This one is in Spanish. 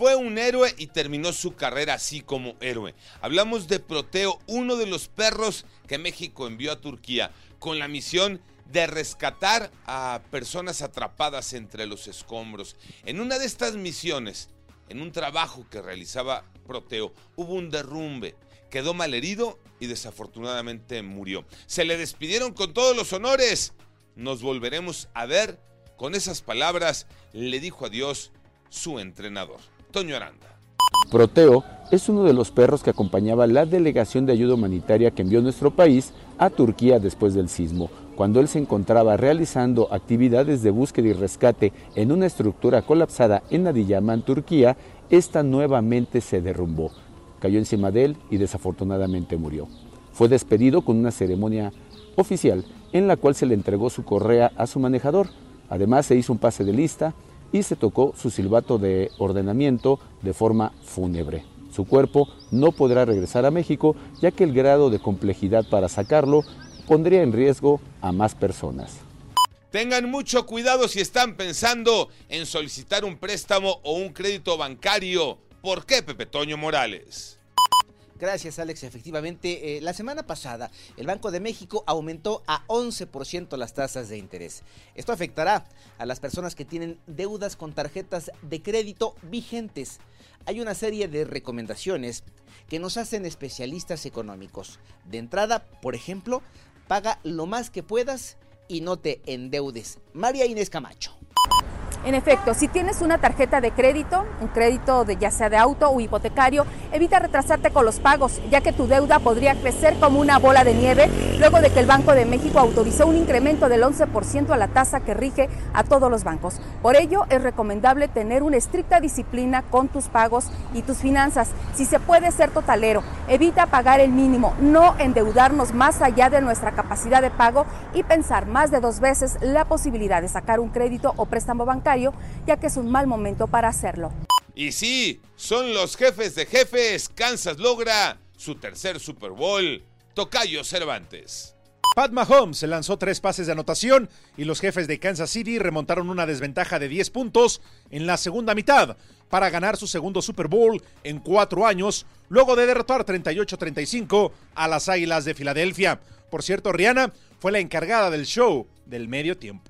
Fue un héroe y terminó su carrera así como héroe. Hablamos de Proteo, uno de los perros que México envió a Turquía con la misión de rescatar a personas atrapadas entre los escombros. En una de estas misiones, en un trabajo que realizaba Proteo, hubo un derrumbe. Quedó malherido y desafortunadamente murió. Se le despidieron con todos los honores. Nos volveremos a ver. Con esas palabras le dijo adiós su entrenador, Toño Aranda. Proteo es uno de los perros que acompañaba la delegación de ayuda humanitaria que envió nuestro país a Turquía después del sismo, cuando él se encontraba realizando actividades de búsqueda y rescate en una estructura colapsada en Adiyaman, Turquía, esta nuevamente se derrumbó. Cayó encima de él y desafortunadamente murió. Fue despedido con una ceremonia oficial en la cual se le entregó su correa a su manejador. Además se hizo un pase de lista y se tocó su silbato de ordenamiento de forma fúnebre. Su cuerpo no podrá regresar a México ya que el grado de complejidad para sacarlo pondría en riesgo a más personas. Tengan mucho cuidado si están pensando en solicitar un préstamo o un crédito bancario. ¿Por qué, Pepe Toño Morales? Gracias, Alex. Efectivamente, eh, la semana pasada el Banco de México aumentó a 11% las tasas de interés. Esto afectará a las personas que tienen deudas con tarjetas de crédito vigentes. Hay una serie de recomendaciones que nos hacen especialistas económicos. De entrada, por ejemplo, paga lo más que puedas y no te endeudes. María Inés Camacho. En efecto, si tienes una tarjeta de crédito, un crédito de ya sea de auto o hipotecario, evita retrasarte con los pagos, ya que tu deuda podría crecer como una bola de nieve luego de que el Banco de México autorizó un incremento del 11% a la tasa que rige a todos los bancos. Por ello, es recomendable tener una estricta disciplina con tus pagos y tus finanzas. Si se puede ser totalero, evita pagar el mínimo, no endeudarnos más allá de nuestra capacidad de pago y pensar más de dos veces la posibilidad de sacar un crédito o préstamo bancario ya que es un mal momento para hacerlo. Y sí, son los jefes de jefes. Kansas logra su tercer Super Bowl. Tocayo Cervantes. Pat Mahomes se lanzó tres pases de anotación y los jefes de Kansas City remontaron una desventaja de 10 puntos en la segunda mitad para ganar su segundo Super Bowl en cuatro años, luego de derrotar 38-35 a las Águilas de Filadelfia. Por cierto, Rihanna fue la encargada del show del medio tiempo.